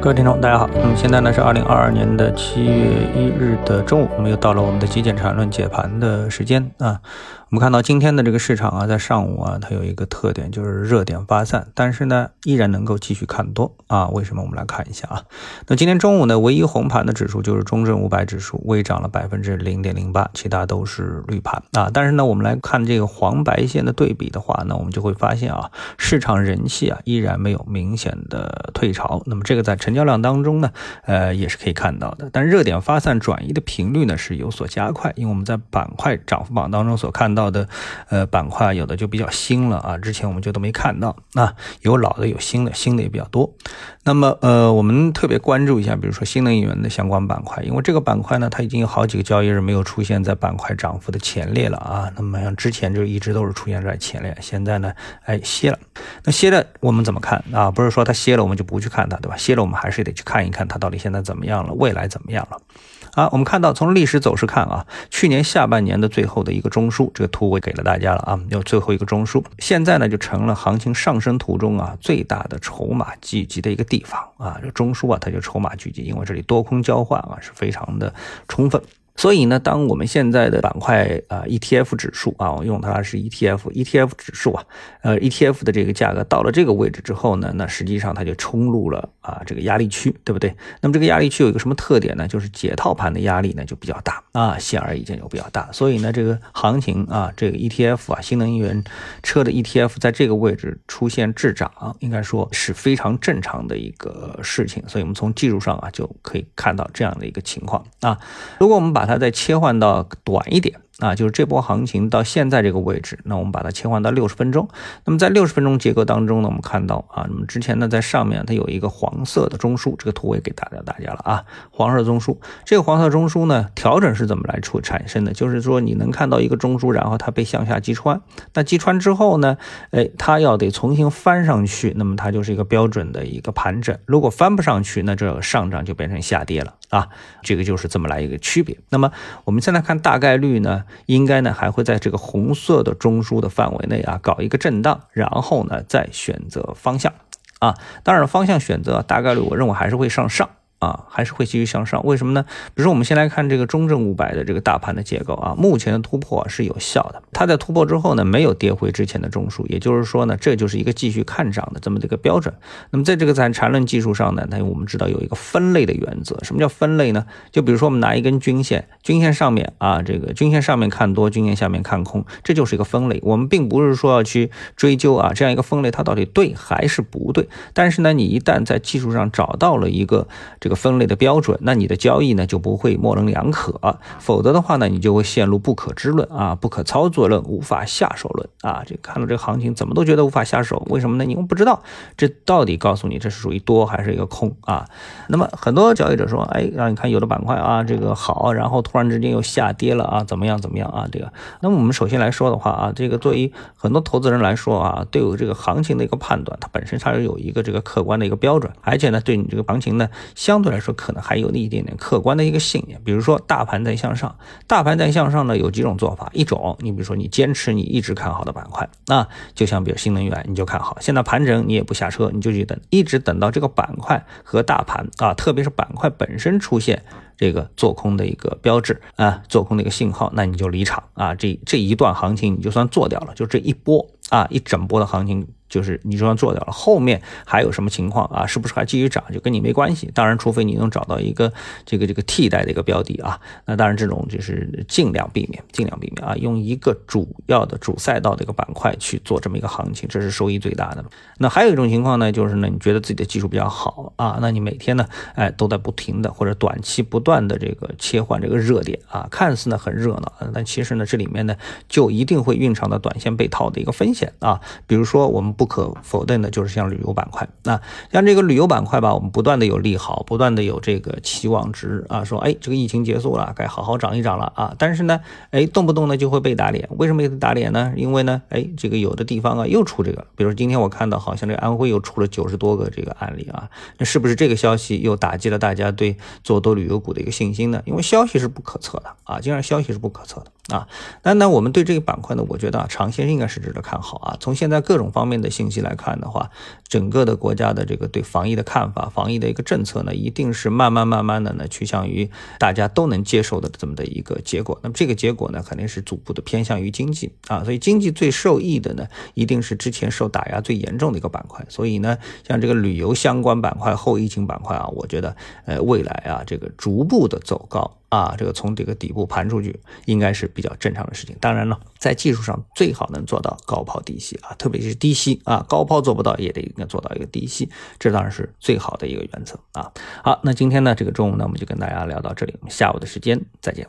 各位听众，大家好。那么现在呢是二零二二年的七月一日的中午，我们又到了我们的极简缠论解盘的时间啊。我们看到今天的这个市场啊，在上午啊，它有一个特点就是热点发散，但是呢，依然能够继续看多啊。为什么？我们来看一下啊。那今天中午呢，唯一红盘的指数就是中证五百指数，微涨了百分之零点零八，其他都是绿盘啊。但是呢，我们来看这个黄白线的对比的话呢，我们就会发现啊，市场人气啊依然没有明显的退潮。那么这个在成交量当中呢，呃，也是可以看到的。但热点发散转移的频率呢是有所加快，因为我们在板块涨幅榜当中所看到。到的呃板块有的就比较新了啊，之前我们就都没看到啊，有老的有新的，新的也比较多。那么呃，我们特别关注一下，比如说新能源的相关板块，因为这个板块呢，它已经有好几个交易日没有出现在板块涨幅的前列了啊。那么像之前就一直都是出现在前列，现在呢，哎歇了。那歇了我们怎么看啊？不是说它歇了我们就不去看它，对吧？歇了我们还是得去看一看它到底现在怎么样了，未来怎么样了。啊，我们看到从历史走势看啊，去年下半年的最后的一个中枢，这个图我给了大家了啊，有最后一个中枢，现在呢就成了行情上升途中啊最大的筹码聚集的一个地方啊，这中枢啊它就筹码聚集，因为这里多空交换啊是非常的充分。所以呢，当我们现在的板块啊，ETF 指数啊，我用它是 ETF，ETF 指数啊，呃，ETF 的这个价格到了这个位置之后呢，那实际上它就冲入了啊这个压力区，对不对？那么这个压力区有一个什么特点呢？就是解套盘的压力呢就比较大啊，显而易见就比较大。所以呢，这个行情啊，这个 ETF 啊，新能源车的 ETF 在这个位置出现滞涨，应该说是非常正常的一个事情。所以我们从技术上啊就可以看到这样的一个情况啊。如果我们把它再切换到短一点。啊，就是这波行情到现在这个位置，那我们把它切换到六十分钟。那么在六十分钟结构当中呢，我们看到啊，那么之前呢在上面它有一个黄色的中枢，这个图我也给大家大家了啊，黄色中枢。这个黄色中枢呢调整是怎么来出产生的？就是说你能看到一个中枢，然后它被向下击穿，那击穿之后呢，哎，它要得重新翻上去，那么它就是一个标准的一个盘整。如果翻不上去，那这上涨就变成下跌了啊，这个就是这么来一个区别。那么我们现在看大概率呢？应该呢还会在这个红色的中枢的范围内啊搞一个震荡，然后呢再选择方向啊，当然方向选择大概率我认为还是会上上。啊，还是会继续向上，为什么呢？比如说，我们先来看这个中证五百的这个大盘的结构啊，目前的突破是有效的。它在突破之后呢，没有跌回之前的中枢，也就是说呢，这就是一个继续看涨的这么的一个标准。那么在这个在缠论技术上呢，那我们知道有一个分类的原则。什么叫分类呢？就比如说我们拿一根均线，均线上面啊，这个均线上面看多，均线下面看空，这就是一个分类。我们并不是说要去追究啊，这样一个分类它到底对还是不对。但是呢，你一旦在技术上找到了一个这这个分类的标准，那你的交易呢就不会模棱两可，否则的话呢，你就会陷入不可知论啊，不可操作论，无法下手论啊。这看到这个行情怎么都觉得无法下手，为什么呢？你又不知道这到底告诉你这是属于多还是一个空啊。那么很多交易者说，哎，让你看有的板块啊，这个好，然后突然之间又下跌了啊，怎么样怎么样啊？这个，那么我们首先来说的话啊，这个对于很多投资人来说啊，对于这个行情的一个判断，它本身它是有一个这个客观的一个标准，而且呢，对你这个行情呢相相对来说，可能还有那一点点客观的一个信念，比如说大盘在向上，大盘在向上呢，有几种做法，一种你比如说你坚持你一直看好的板块，啊就像比如新能源，你就看好，现在盘整你也不下车，你就去等，一直等到这个板块和大盘啊，特别是板块本身出现这个做空的一个标志啊，做空的一个信号，那你就离场啊，这这一段行情你就算做掉了，就这一波啊，一整波的行情。就是你就算做掉了，后面还有什么情况啊？是不是还继续涨？就跟你没关系。当然，除非你能找到一个这个这个替代的一个标的啊。那当然，这种就是尽量避免，尽量避免啊。用一个主要的主赛道的一个板块去做这么一个行情，这是收益最大的。那还有一种情况呢，就是呢，你觉得自己的技术比较好啊，那你每天呢，哎，都在不停的或者短期不断的这个切换这个热点啊，看似呢很热闹，但其实呢，这里面呢就一定会蕴藏的短线被套的一个风险啊。比如说我们。不可否认的就是像旅游板块，那像这个旅游板块吧，我们不断的有利好，不断的有这个期望值啊，说哎，这个疫情结束了，该好好涨一涨了啊。但是呢，哎，动不动呢就会被打脸，为什么被打脸呢？因为呢，哎，这个有的地方啊又出这个，比如今天我看到好像这个安徽又出了九十多个这个案例啊，那是不是这个消息又打击了大家对做多旅游股的一个信心呢？因为消息是不可测的啊，既然消息是不可测的啊，那那我们对这个板块呢，我觉得啊，长线应该是值得看好啊。从现在各种方面的。信息来看的话，整个的国家的这个对防疫的看法、防疫的一个政策呢，一定是慢慢慢慢的呢趋向于大家都能接受的这么的一个结果。那么这个结果呢，肯定是逐步的偏向于经济啊，所以经济最受益的呢，一定是之前受打压最严重的一个板块。所以呢，像这个旅游相关板块、后疫情板块啊，我觉得呃未来啊这个逐步的走高。啊，这个从这个底部盘出去，应该是比较正常的事情。当然了，在技术上最好能做到高抛低吸啊，特别是低吸啊，高抛做不到也得应该做到一个低吸，这当然是最好的一个原则啊。好，那今天呢，这个中午呢，我们就跟大家聊到这里，我们下午的时间再见。